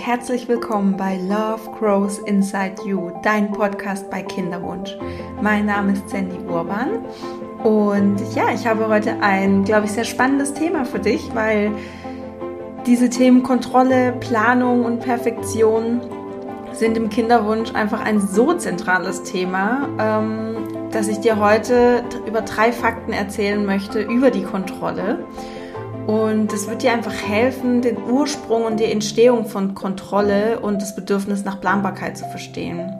herzlich willkommen bei Love Grows Inside You, dein Podcast bei Kinderwunsch. Mein Name ist Sandy Urban und ja, ich habe heute ein, glaube ich, sehr spannendes Thema für dich, weil diese Themen Kontrolle, Planung und Perfektion sind im Kinderwunsch einfach ein so zentrales Thema, ähm, dass ich dir heute über drei Fakten erzählen möchte über die Kontrolle und es wird dir einfach helfen, den Ursprung und die Entstehung von Kontrolle und das Bedürfnis nach Planbarkeit zu verstehen.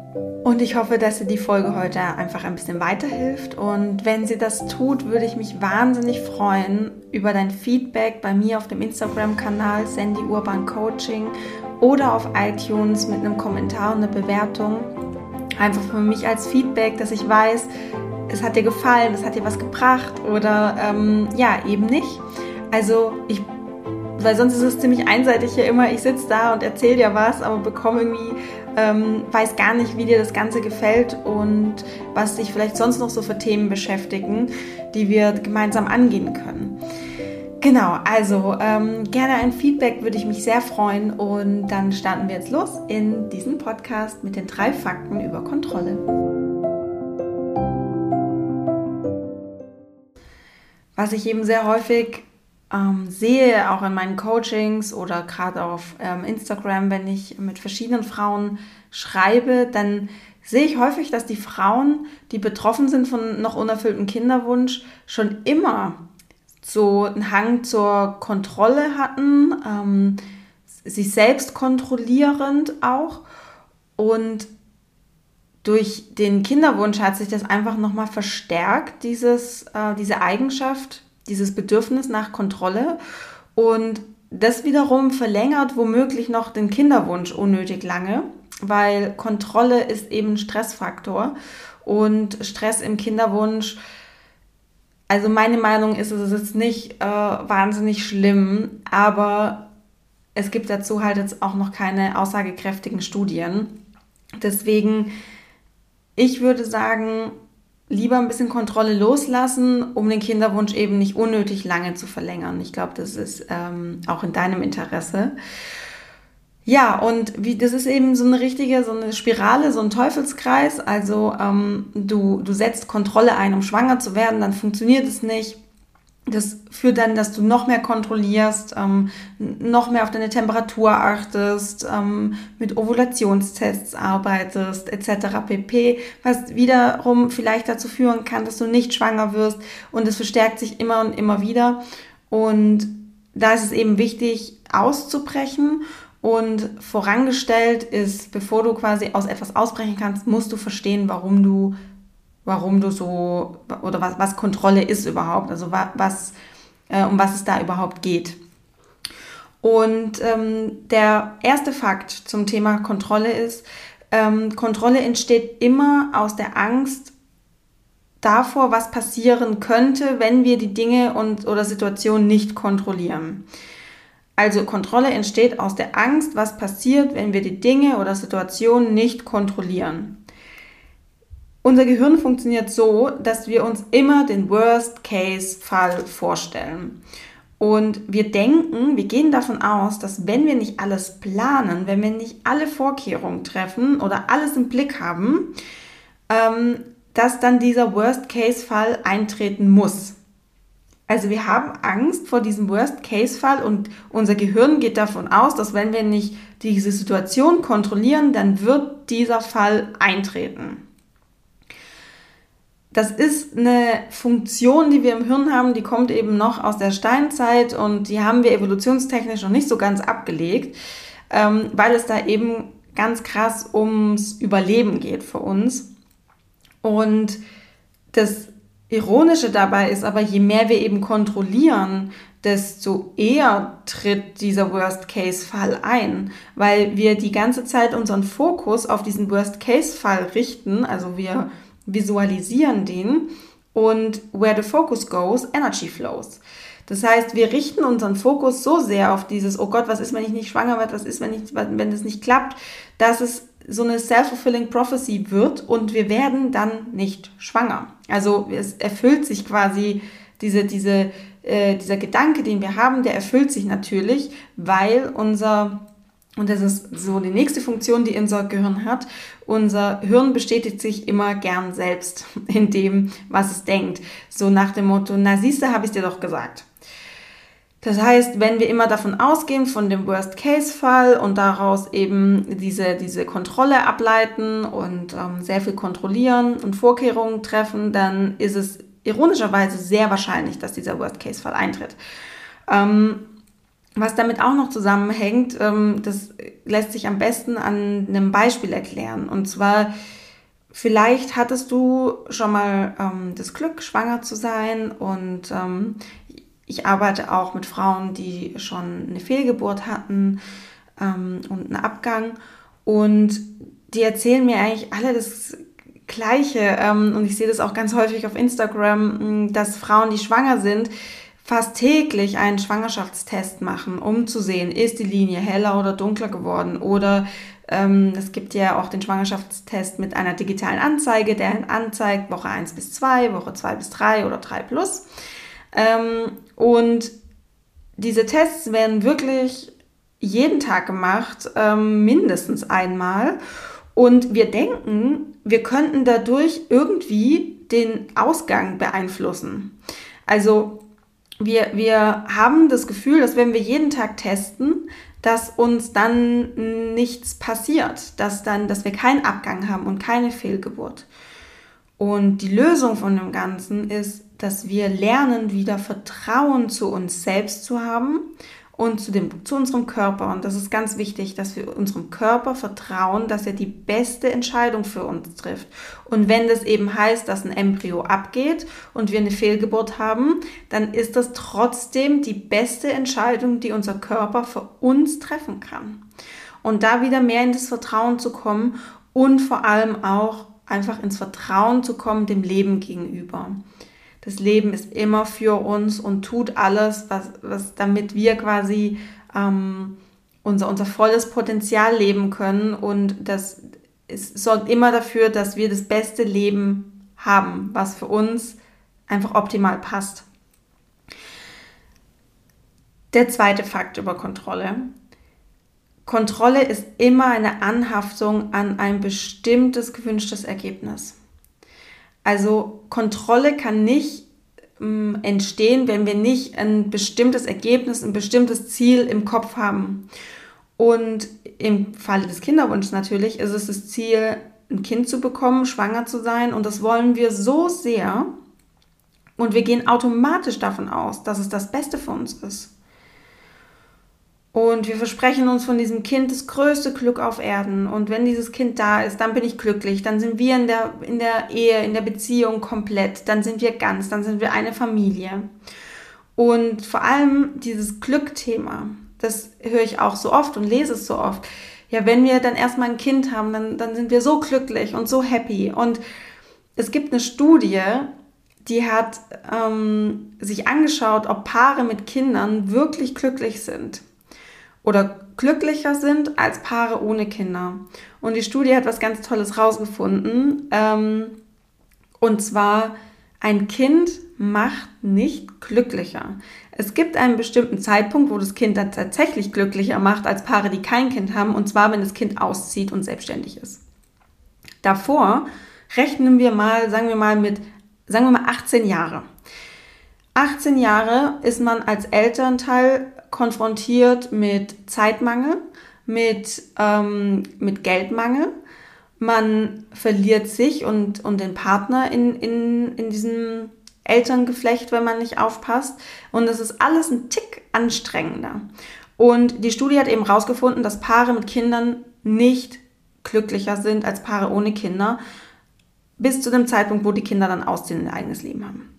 Und ich hoffe, dass dir die Folge heute einfach ein bisschen weiterhilft. Und wenn sie das tut, würde ich mich wahnsinnig freuen über dein Feedback bei mir auf dem Instagram-Kanal Sandy Urban Coaching oder auf iTunes mit einem Kommentar und einer Bewertung. Einfach für mich als Feedback, dass ich weiß, es hat dir gefallen, es hat dir was gebracht oder ähm, ja, eben nicht. Also ich, weil sonst ist es ziemlich einseitig hier immer, ich sitze da und erzähle dir was, aber bekomme irgendwie, ähm, weiß gar nicht, wie dir das Ganze gefällt und was dich vielleicht sonst noch so für Themen beschäftigen, die wir gemeinsam angehen können. Genau, also ähm, gerne ein Feedback würde ich mich sehr freuen und dann starten wir jetzt los in diesem Podcast mit den drei Fakten über Kontrolle. Was ich eben sehr häufig ähm, sehe, auch in meinen Coachings oder gerade auf ähm, Instagram, wenn ich mit verschiedenen Frauen schreibe, dann sehe ich häufig, dass die Frauen, die betroffen sind von noch unerfülltem Kinderwunsch, schon immer so einen Hang zur Kontrolle hatten, ähm, sich selbst kontrollierend auch. Und durch den Kinderwunsch hat sich das einfach nochmal verstärkt, dieses, äh, diese Eigenschaft, dieses Bedürfnis nach Kontrolle und das wiederum verlängert womöglich noch den Kinderwunsch unnötig lange, weil Kontrolle ist eben Stressfaktor und Stress im Kinderwunsch, also meine Meinung ist, es ist nicht äh, wahnsinnig schlimm, aber es gibt dazu halt jetzt auch noch keine aussagekräftigen Studien. Deswegen, ich würde sagen, lieber ein bisschen Kontrolle loslassen, um den Kinderwunsch eben nicht unnötig lange zu verlängern. Ich glaube, das ist ähm, auch in deinem Interesse. Ja, und wie, das ist eben so eine richtige, so eine Spirale, so ein Teufelskreis. Also ähm, du, du setzt Kontrolle ein, um schwanger zu werden, dann funktioniert es nicht das führt dann, dass du noch mehr kontrollierst, ähm, noch mehr auf deine Temperatur achtest, ähm, mit Ovulationstests arbeitest, etc. pp. Was wiederum vielleicht dazu führen kann, dass du nicht schwanger wirst und es verstärkt sich immer und immer wieder. Und da ist es eben wichtig, auszubrechen. Und vorangestellt ist, bevor du quasi aus etwas ausbrechen kannst, musst du verstehen, warum du warum du so oder was, was Kontrolle ist überhaupt, also was, äh, um was es da überhaupt geht. Und ähm, der erste Fakt zum Thema Kontrolle ist, ähm, Kontrolle entsteht immer aus der Angst davor, was passieren könnte, wenn wir die Dinge und oder Situationen nicht kontrollieren. Also Kontrolle entsteht aus der Angst, was passiert, wenn wir die Dinge oder Situationen nicht kontrollieren. Unser Gehirn funktioniert so, dass wir uns immer den Worst-Case-Fall vorstellen. Und wir denken, wir gehen davon aus, dass wenn wir nicht alles planen, wenn wir nicht alle Vorkehrungen treffen oder alles im Blick haben, ähm, dass dann dieser Worst-Case-Fall eintreten muss. Also wir haben Angst vor diesem Worst-Case-Fall und unser Gehirn geht davon aus, dass wenn wir nicht diese Situation kontrollieren, dann wird dieser Fall eintreten das ist eine Funktion, die wir im Hirn haben, die kommt eben noch aus der Steinzeit und die haben wir evolutionstechnisch noch nicht so ganz abgelegt, ähm, weil es da eben ganz krass ums Überleben geht für uns. Und das Ironische dabei ist aber, je mehr wir eben kontrollieren, desto eher tritt dieser Worst-Case-Fall ein, weil wir die ganze Zeit unseren Fokus auf diesen Worst-Case-Fall richten, also wir visualisieren den und where the focus goes, energy flows. Das heißt, wir richten unseren Fokus so sehr auf dieses, oh Gott, was ist, wenn ich nicht schwanger werde, was ist, wenn, ich, wenn das nicht klappt, dass es so eine self-fulfilling prophecy wird und wir werden dann nicht schwanger. Also es erfüllt sich quasi diese, diese, äh, dieser Gedanke, den wir haben, der erfüllt sich natürlich, weil unser Und das ist so die nächste Funktion, die unser Gehirn hat. Unser Hirn bestätigt sich immer gern selbst in dem, was es denkt. So nach dem Motto, na siehste, habe ich dir doch gesagt. Das heißt, wenn wir immer davon ausgehen, von dem Worst-Case-Fall und daraus eben diese, diese Kontrolle ableiten und ähm, sehr viel kontrollieren und Vorkehrungen treffen, dann ist es ironischerweise sehr wahrscheinlich, dass dieser Worst-Case-Fall eintritt. Ähm, was damit auch noch zusammenhängt, ähm, das lässt sich am besten an einem Beispiel erklären. Und zwar, vielleicht hattest du schon mal ähm, das Glück, schwanger zu sein. Und ähm, ich arbeite auch mit Frauen, die schon eine Fehlgeburt hatten und einen Abgang. Und die erzählen mir eigentlich alle das Gleiche. Und ich sehe das auch ganz häufig auf Instagram, dass Frauen, die schwanger sind, fast täglich einen Schwangerschaftstest machen, um zu sehen, ist die Linie heller oder dunkler geworden. Oder ähm, es gibt ja auch den Schwangerschaftstest mit einer digitalen Anzeige, der anzeigt Woche 1 bis 2, Woche 2 bis 3 oder 3 plus. Ähm, und diese Tests werden wirklich jeden Tag gemacht, ähm, mindestens einmal. Und wir denken, wir könnten dadurch irgendwie den Ausgang beeinflussen. Also wir, wir haben das Gefühl, dass wenn wir jeden Tag testen, dass uns dann nichts passiert, dass dann, dass wir keinen Abgang haben und keine Fehlgeburt. Und die Lösung von dem Ganzen ist, dass wir lernen, wieder Vertrauen zu uns selbst zu haben und zu, dem, zu unserem Körper. Und das ist ganz wichtig, dass wir unserem Körper vertrauen, dass er die beste Entscheidung für uns trifft. Und wenn das eben heißt, dass ein Embryo abgeht und wir eine Fehlgeburt haben, dann ist das trotzdem die beste Entscheidung, die unser Körper für uns treffen kann. Und da wieder mehr in das Vertrauen zu kommen und vor allem auch einfach ins Vertrauen zu kommen dem Leben gegenüber. Das Leben ist immer für uns und tut alles, was, was damit wir quasi ähm, unser, unser volles Potenzial leben können. Und das es sorgt immer dafür, dass wir das beste Leben haben, was für uns einfach optimal passt. Der zweite Fakt über Kontrolle. Kontrolle ist immer eine Anhaftung an ein bestimmtes gewünschtes Ergebnis. Also Kontrolle kann nicht ähm, entstehen, wenn wir nicht ein bestimmtes Ergebnis, ein bestimmtes Ziel im Kopf haben. Und im Falle des Kinderwunsches natürlich ist es das Ziel, ein Kind zu bekommen, schwanger zu sein. Und das wollen wir so sehr. Und wir gehen automatisch davon aus, dass es das Beste für uns ist. Und wir versprechen uns von diesem Kind das größte Glück auf Erden. Und wenn dieses Kind da ist, dann bin ich glücklich. Dann sind wir in der, in der Ehe, in der Beziehung komplett. Dann sind wir ganz, dann sind wir eine Familie. Und vor allem dieses Glückthema, das höre ich auch so oft und lese es so oft. Ja, wenn wir dann erstmal ein Kind haben, dann, dann sind wir so glücklich und so happy. Und es gibt eine Studie, die hat ähm, sich angeschaut, ob Paare mit Kindern wirklich glücklich sind oder glücklicher sind als Paare ohne Kinder. Und die Studie hat was ganz Tolles rausgefunden. Ähm, und zwar, ein Kind macht nicht glücklicher. Es gibt einen bestimmten Zeitpunkt, wo das Kind dann tatsächlich glücklicher macht als Paare, die kein Kind haben. Und zwar, wenn das Kind auszieht und selbstständig ist. Davor rechnen wir mal, sagen wir mal mit, sagen wir mal 18 Jahre. 18 Jahre ist man als Elternteil konfrontiert mit Zeitmangel, mit, ähm, mit Geldmangel. Man verliert sich und, und den Partner in, in, in diesem Elterngeflecht, wenn man nicht aufpasst. Und es ist alles ein Tick anstrengender. Und die Studie hat eben herausgefunden, dass Paare mit Kindern nicht glücklicher sind als Paare ohne Kinder, bis zu dem Zeitpunkt, wo die Kinder dann ausziehen und ein eigenes Leben haben.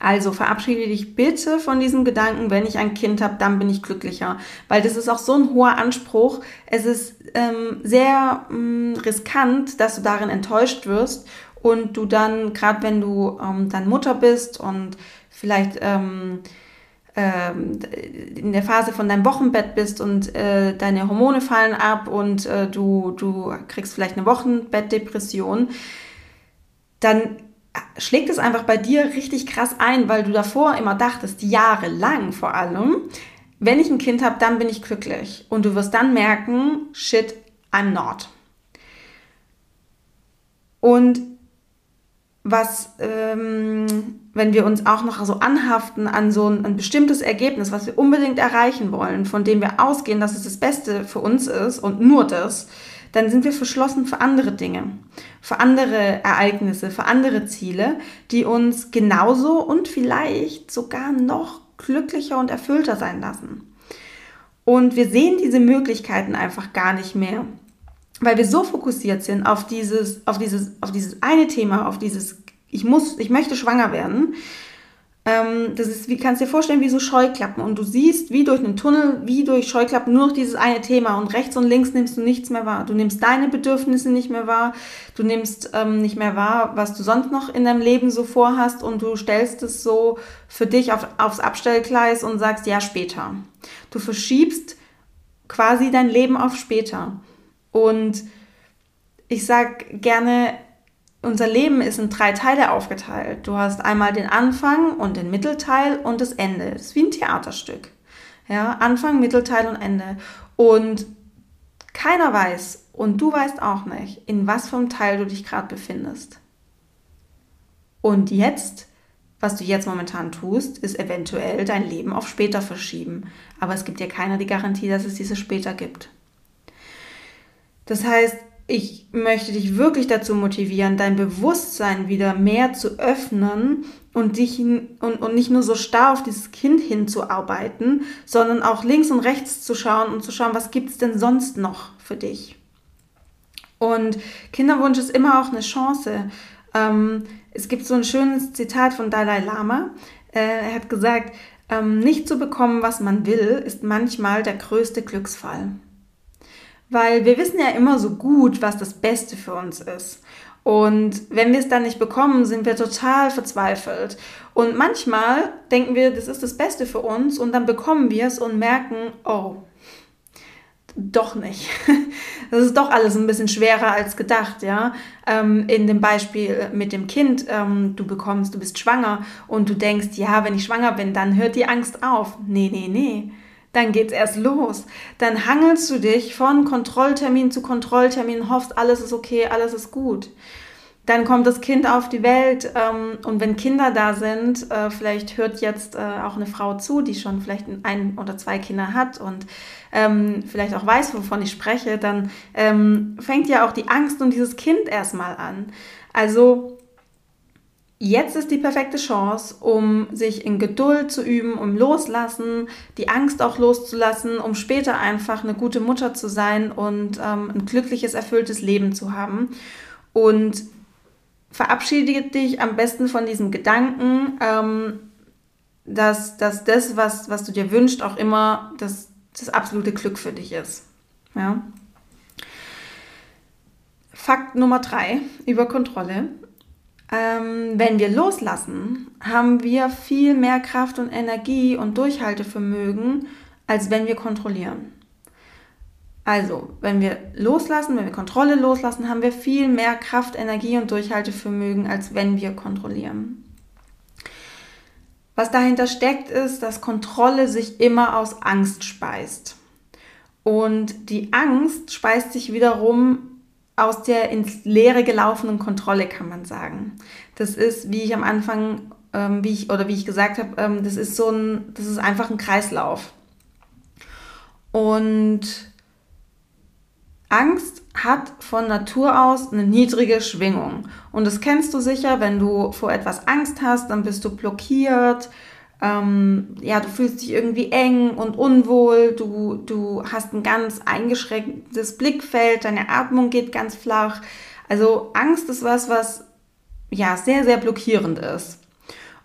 Also verabschiede dich bitte von diesem Gedanken, wenn ich ein Kind habe, dann bin ich glücklicher. Weil das ist auch so ein hoher Anspruch. Es ist ähm, sehr ähm, riskant, dass du darin enttäuscht wirst und du dann, gerade wenn du ähm, dann Mutter bist und vielleicht ähm, ähm, in der Phase von deinem Wochenbett bist und äh, deine Hormone fallen ab und äh, du, du kriegst vielleicht eine Wochenbettdepression, dann schlägt es einfach bei dir richtig krass ein, weil du davor immer dachtest, jahrelang vor allem, wenn ich ein Kind habe, dann bin ich glücklich. Und du wirst dann merken, shit, I'm not. Und was, ähm, wenn wir uns auch noch so anhaften an so ein, ein, bestimmtes Ergebnis, was wir unbedingt erreichen wollen, von dem wir ausgehen, dass es das Beste für uns ist und nur das, dann sind wir verschlossen für andere Dinge, für andere Ereignisse, für andere Ziele, die uns genauso und vielleicht sogar noch glücklicher und erfüllter sein lassen. Und wir sehen diese Möglichkeiten einfach gar nicht mehr weil wir so fokussiert sind auf dieses, auf dieses, auf dieses eine Thema, auf dieses, ich muss, ich möchte schwanger werden. Ähm, das ist, wie kannst du dir vorstellen, wie so Scheuklappen. Und du siehst, wie durch einen Tunnel, wie durch Scheuklappen, nur noch dieses eine Thema. Und rechts und links nimmst du nichts mehr wahr. Du nimmst deine Bedürfnisse nicht mehr wahr. Du nimmst ähm, nicht mehr wahr, was du sonst noch in deinem Leben so vorhast. Und du stellst es so für dich auf, aufs Abstellgleis und sagst, ja, später. Du verschiebst quasi dein Leben auf später. Und ich sage gerne, unser Leben ist in drei Teile aufgeteilt. Du hast einmal den Anfang und den Mittelteil und das Ende. Das ist wie ein Theaterstück. Ja, Anfang, Mittelteil und Ende. Und keiner weiß, und du weißt auch nicht, in was vom Teil du dich gerade befindest. Und jetzt, was du jetzt momentan tust, ist eventuell dein Leben auf später verschieben. Aber es gibt dir keiner die Garantie, dass es dieses später gibt. Das heißt, ich möchte dich wirklich dazu motivieren, dein Bewusstsein wieder mehr zu öffnen und dich und, und nicht nur so starr auf dieses Kind hinzuarbeiten, sondern auch links und rechts zu schauen und zu schauen, was gibt es denn sonst noch für dich. Und Kinderwunsch ist immer auch eine Chance. Ähm, es gibt so ein schönes Zitat von Dalai Lama. Äh, er hat gesagt, ähm, nicht zu bekommen, was man will, ist manchmal der größte Glücksfall. Weil wir wissen ja immer so gut, was das Beste für uns ist. Und wenn wir es dann nicht bekommen, sind wir total verzweifelt. Und manchmal denken wir, das ist das Beste für uns und dann bekommen wir es und merken, oh, doch nicht. Das ist doch alles ein bisschen schwerer als gedacht, ja. Ähm, in dem Beispiel mit dem Kind, ähm, du bekommst, du bist schwanger und du denkst, ja, wenn ich schwanger bin, dann hört die Angst auf. Nee, nee, nee dann geht's erst los. Dann hangelst du dich von Kontrolltermin zu Kontrolltermin, hoffst, alles ist okay, alles ist gut. Dann kommt das Kind auf die Welt ähm, und wenn Kinder da sind, äh, vielleicht hört jetzt äh, auch eine Frau zu, die schon vielleicht ein oder zwei Kinder hat und ähm, vielleicht auch weiß, wovon ich spreche, dann ähm, fängt ja auch die Angst um dieses Kind erstmal an. Also Jetzt ist die perfekte Chance, um sich in Geduld zu üben, um loslassen, die Angst auch loszulassen, um später einfach eine gute Mutter zu sein und ähm, ein glückliches, erfülltes Leben zu haben. Und verabschiede dich am besten von diesem Gedanken, ähm, dass, dass das, was, was du dir wünschst, auch immer das, das absolute Glück für dich ist. Ja? Fakt Nummer drei über Kontrolle ähm, wenn wir loslassen, haben wir viel mehr Kraft und Energie und Durchhaltevermögen, als wenn wir kontrollieren. Also, wenn wir loslassen, wenn wir Kontrolle loslassen, haben wir viel mehr Kraft, Energie und Durchhaltevermögen, als wenn wir kontrollieren. Was dahinter steckt, ist, dass Kontrolle sich immer aus Angst speist. Und die Angst speist sich wiederum aus der ins Leere gelaufenen Kontrolle, kann man sagen. Das ist, wie ich am Anfang, ähm, wie ich, oder wie ich gesagt habe, ähm, das ist so ein, das ist einfach ein Kreislauf. Und Angst hat von Natur aus eine niedrige Schwingung. Und das kennst du sicher, wenn du vor etwas Angst hast, dann bist du blockiert, ähm, ja, du fühlst dich irgendwie eng und unwohl, du, du hast ein ganz eingeschränktes Blickfeld, deine Atmung geht ganz flach. Also Angst ist was, was ja sehr, sehr blockierend ist.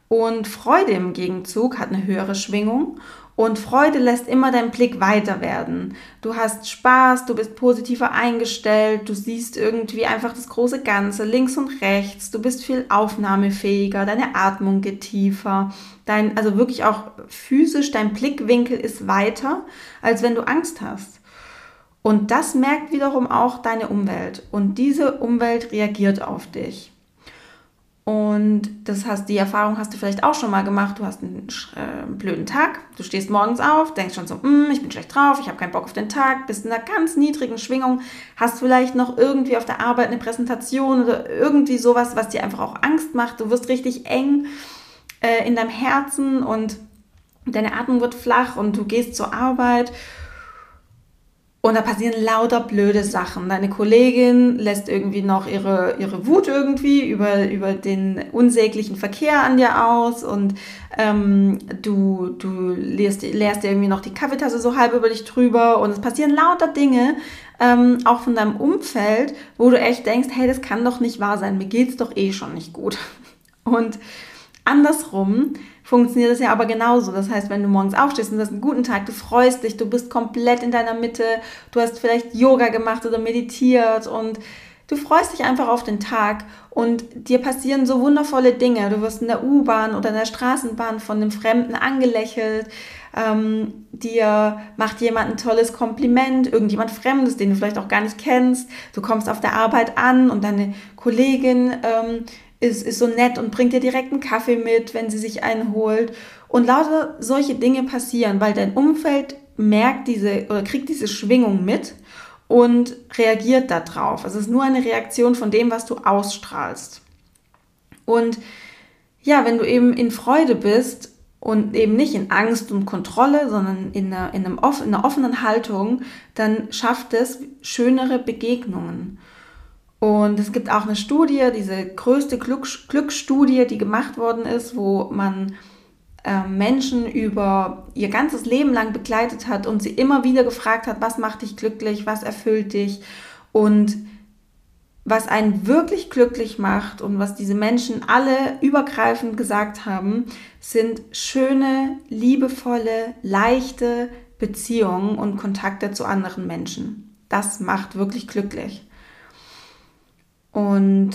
Und Freude im Gegenzug hat eine höhere Schwingung und Freude lässt immer deinen Blick weiter werden. Du hast Spaß, du bist positiver eingestellt, du siehst irgendwie einfach das große Ganze links und rechts, du bist viel aufnahmefähiger, deine Atmung geht tiefer, dein, also wirklich auch physisch, dein Blickwinkel ist weiter, als wenn du Angst hast. Und das merkt wiederum auch deine Umwelt und diese Umwelt reagiert auf dich. Und das hast, die Erfahrung hast du vielleicht auch schon mal gemacht. Du hast einen äh, blöden Tag, du stehst morgens auf, denkst schon so, mm, ich bin schlecht drauf, ich habe keinen Bock auf den Tag, bist in einer ganz niedrigen Schwingung, hast vielleicht noch irgendwie auf der Arbeit eine Präsentation oder irgendwie sowas, was dir einfach auch Angst macht. Du wirst richtig eng äh, in deinem Herzen und deine Atmung wird flach und du gehst zur Arbeit und da passieren lauter blöde Sachen. Deine Kollegin lässt irgendwie noch ihre, ihre Wut irgendwie über, über den unsäglichen Verkehr an dir aus und ähm, du, du leerst, leerst dir irgendwie noch die Kaffeetasse so halb über dich drüber und es passieren lauter Dinge, ähm, auch von deinem Umfeld, wo du echt denkst, hey, das kann doch nicht wahr sein, mir geht's doch eh schon nicht gut. Und andersrum, funktioniert es ja aber genauso. Das heißt, wenn du morgens aufstehst und hast einen guten Tag, du freust dich, du bist komplett in deiner Mitte, du hast vielleicht Yoga gemacht oder meditiert und du freust dich einfach auf den Tag und dir passieren so wundervolle Dinge. Du wirst in der U-Bahn oder in der Straßenbahn von einem Fremden angelächelt. Ähm, dir macht jemand ein tolles Kompliment, irgendjemand Fremdes, den du vielleicht auch gar nicht kennst. Du kommst auf der Arbeit an und deine Kollegin ähm, ist, ist so nett und bringt dir direkt einen Kaffee mit, wenn sie sich einen holt. Und lauter solche Dinge passieren, weil dein Umfeld merkt diese oder kriegt diese Schwingung mit und reagiert darauf. Also es ist nur eine Reaktion von dem, was du ausstrahlst. Und ja, wenn du eben in Freude bist und eben nicht in Angst und Kontrolle, sondern in einer, in, einem, in einer offenen Haltung, dann schafft es schönere Begegnungen. Und es gibt auch eine Studie, diese größte Glück, Glücksstudie, die gemacht worden ist, wo man äh, Menschen über ihr ganzes Leben lang begleitet hat und sie immer wieder gefragt hat, was macht dich glücklich, was erfüllt dich und was einen wirklich glücklich macht und was diese Menschen alle übergreifend gesagt haben, sind schöne, liebevolle, leichte Beziehungen und Kontakte zu anderen Menschen. Das macht wirklich glücklich. Und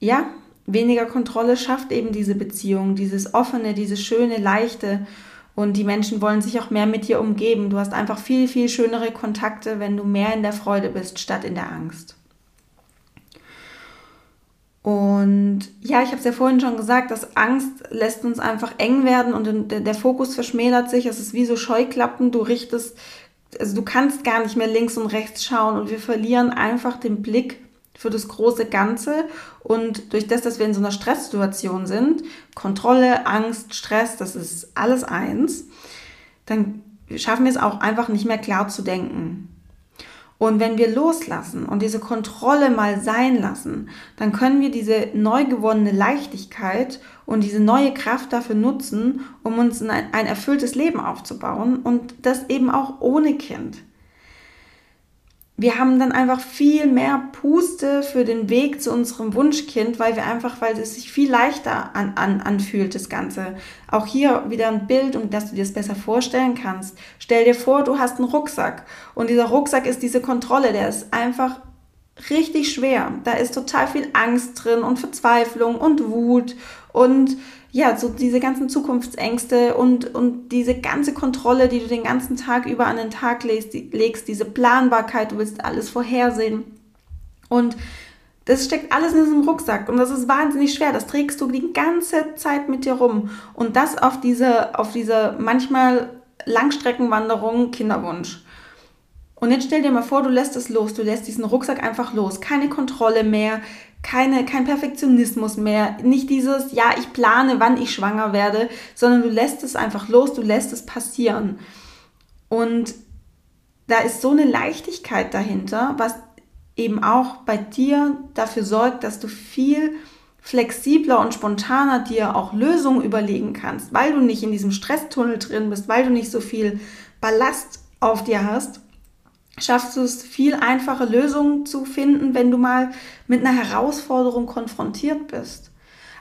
ja, weniger Kontrolle schafft eben diese Beziehung, dieses offene, dieses schöne, leichte. Und die Menschen wollen sich auch mehr mit dir umgeben. Du hast einfach viel, viel schönere Kontakte, wenn du mehr in der Freude bist, statt in der Angst. Und ja, ich habe es ja vorhin schon gesagt, dass Angst lässt uns einfach eng werden und der Fokus verschmälert sich. Es ist wie so Scheuklappen. Du richtest, also du kannst gar nicht mehr links und rechts schauen und wir verlieren einfach den Blick für das große Ganze. Und durch das, dass wir in so einer Stresssituation sind, Kontrolle, Angst, Stress, das ist alles eins, dann schaffen wir es auch einfach nicht mehr klar zu denken. Und wenn wir loslassen und diese Kontrolle mal sein lassen, dann können wir diese neu gewonnene Leichtigkeit und diese neue Kraft dafür nutzen, um uns ein, ein erfülltes Leben aufzubauen und das eben auch ohne Kind wir haben dann einfach viel mehr Puste für den Weg zu unserem Wunschkind, weil wir einfach, weil es sich viel leichter an, an, anfühlt, das Ganze. Auch hier wieder ein Bild, um dass du dir das besser vorstellen kannst. Stell dir vor, du hast einen Rucksack und dieser Rucksack ist diese Kontrolle, der ist einfach richtig schwer. Da ist total viel Angst drin und Verzweiflung und Wut und ja, so diese ganzen Zukunftsängste und, und diese ganze Kontrolle, die du den ganzen Tag über an den Tag legst, die, legst, diese Planbarkeit, du willst alles vorhersehen. Und das steckt alles in diesem Rucksack und das ist wahnsinnig schwer. Das trägst du die ganze Zeit mit dir rum. Und das auf diese, auf diese manchmal Langstreckenwanderung Kinderwunsch. Und jetzt stell dir mal vor, du lässt es los, du lässt diesen Rucksack einfach los. Keine Kontrolle mehr, keine, kein Perfektionismus mehr, nicht dieses, ja, ich plane, wann ich schwanger werde, sondern du lässt es einfach los, du lässt es passieren. Und da ist so eine Leichtigkeit dahinter, was eben auch bei dir dafür sorgt, dass du viel flexibler und spontaner dir auch Lösungen überlegen kannst, weil du nicht in diesem Stresstunnel drin bist, weil du nicht so viel Ballast auf dir hast schaffst du es viel einfache Lösungen zu finden, wenn du mal mit einer Herausforderung konfrontiert bist.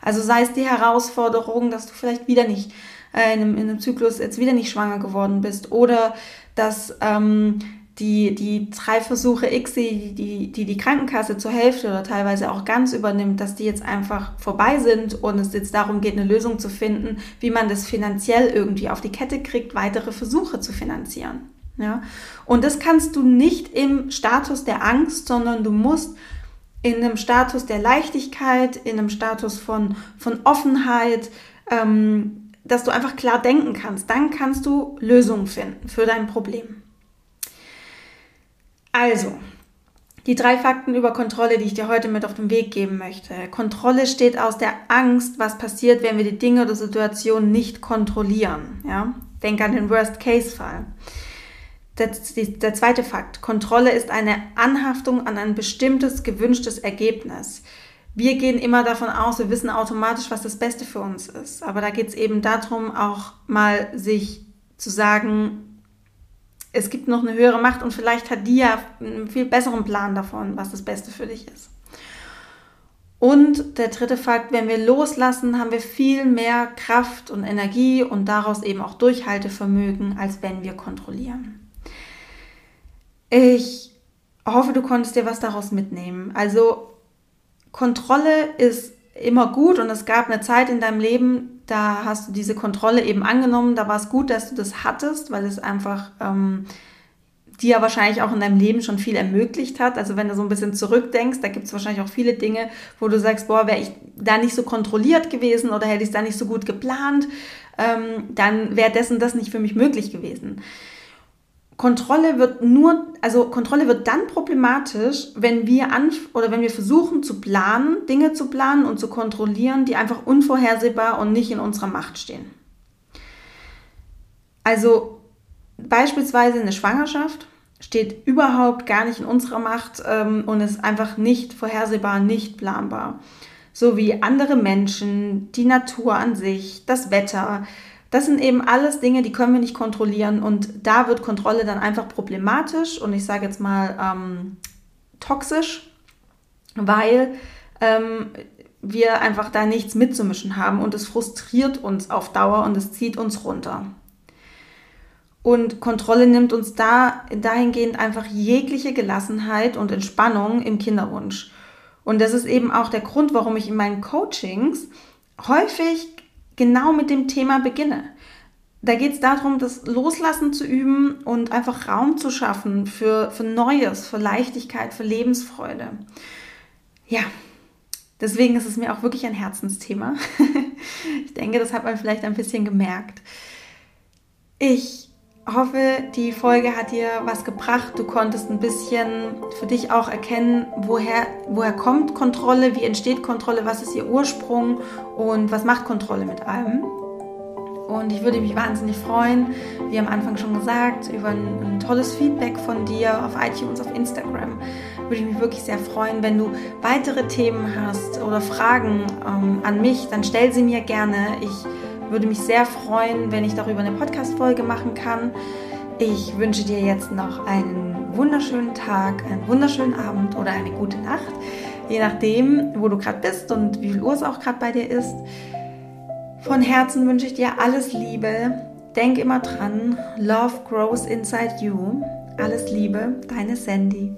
Also sei es die Herausforderung, dass du vielleicht wieder nicht äh, in, einem, in einem Zyklus jetzt wieder nicht schwanger geworden bist oder dass ähm, die, die drei Versuche X, die, die die die Krankenkasse zur Hälfte oder teilweise auch ganz übernimmt, dass die jetzt einfach vorbei sind und es jetzt darum geht, eine Lösung zu finden, wie man das finanziell irgendwie auf die Kette kriegt, weitere Versuche zu finanzieren. Ja? Und das kannst du nicht im Status der Angst, sondern du musst in einem Status der Leichtigkeit, in einem Status von, von Offenheit, ähm, dass du einfach klar denken kannst. Dann kannst du Lösungen finden für dein Problem. Also, die drei Fakten über Kontrolle, die ich dir heute mit auf den Weg geben möchte. Kontrolle steht aus der Angst, was passiert, wenn wir die Dinge oder Situationen nicht kontrollieren. Ja? Denk an den Worst-Case-Fall. Der, der zweite Fakt. Kontrolle ist eine Anhaftung an ein bestimmtes gewünschtes Ergebnis. Wir gehen immer davon aus, wir wissen automatisch, was das Beste für uns ist. Aber da geht es eben darum, auch mal sich zu sagen, es gibt noch eine höhere Macht und vielleicht hat die ja einen viel besseren Plan davon, was das Beste für dich ist. Und der dritte Fakt, wenn wir loslassen, haben wir viel mehr Kraft und Energie und daraus eben auch Durchhaltevermögen, als wenn wir kontrollieren. Ich hoffe, du konntest dir was daraus mitnehmen. Also Kontrolle ist immer gut und es gab eine Zeit in deinem Leben, da hast du diese Kontrolle eben angenommen, da war es gut, dass du das hattest, weil es einfach ähm, dir wahrscheinlich auch in deinem Leben schon viel ermöglicht hat. Also wenn du so ein bisschen zurückdenkst, da gibt es wahrscheinlich auch viele Dinge, wo du sagst, boah, wäre ich da nicht so kontrolliert gewesen oder hätte ich es da nicht so gut geplant, ähm, dann wäre dessen das nicht für mich möglich gewesen. Kontrolle wird nur, also Kontrolle wird dann problematisch, wenn wir an oder wenn wir versuchen zu planen, Dinge zu planen und zu kontrollieren, die einfach unvorhersehbar und nicht in unserer Macht stehen. Also beispielsweise eine Schwangerschaft steht überhaupt gar nicht in unserer Macht ähm, und ist einfach nicht vorhersehbar, nicht planbar. So wie andere Menschen, die Natur an sich, das Wetter, das sind eben alles Dinge, die können wir nicht kontrollieren und da wird Kontrolle dann einfach problematisch und ich sage jetzt mal ähm, toxisch, weil ähm, wir einfach da nichts mitzumischen haben und es frustriert uns auf Dauer und es zieht uns runter. Und Kontrolle nimmt uns da dahingehend einfach jegliche Gelassenheit und Entspannung im Kinderwunsch. Und das ist eben auch der Grund, warum ich in meinen Coachings häufig genau mit dem Thema beginne. Da geht es darum, das Loslassen zu üben und einfach Raum zu schaffen für, für Neues, für Leichtigkeit, für Lebensfreude. Ja, deswegen ist es mir auch wirklich ein Herzensthema. ich denke, das hat man vielleicht ein bisschen gemerkt. Ich hoffe, die Folge hat dir was gebracht. Du konntest ein bisschen für dich auch erkennen, woher, woher kommt Kontrolle, wie entsteht Kontrolle, was ist ihr Ursprung und was macht Kontrolle mit allem. Und ich würde mich wahnsinnig freuen, wie am Anfang schon gesagt, über ein, ein tolles Feedback von dir auf iTunes, auf Instagram. Würde ich mich wirklich sehr freuen. Wenn du weitere Themen hast oder Fragen ähm, an mich, dann stell sie mir gerne. Ich würde mich sehr freuen, wenn ich darüber eine Podcast-Folge machen kann. Ich wünsche dir jetzt noch einen wunderschönen Tag, einen wunderschönen Abend oder eine gute Nacht, je nachdem, wo du gerade bist und wie viel Uhr es auch gerade bei dir ist. Von Herzen wünsche ich dir alles Liebe. Denk immer dran, Love grows inside you. Alles Liebe, deine Sandy.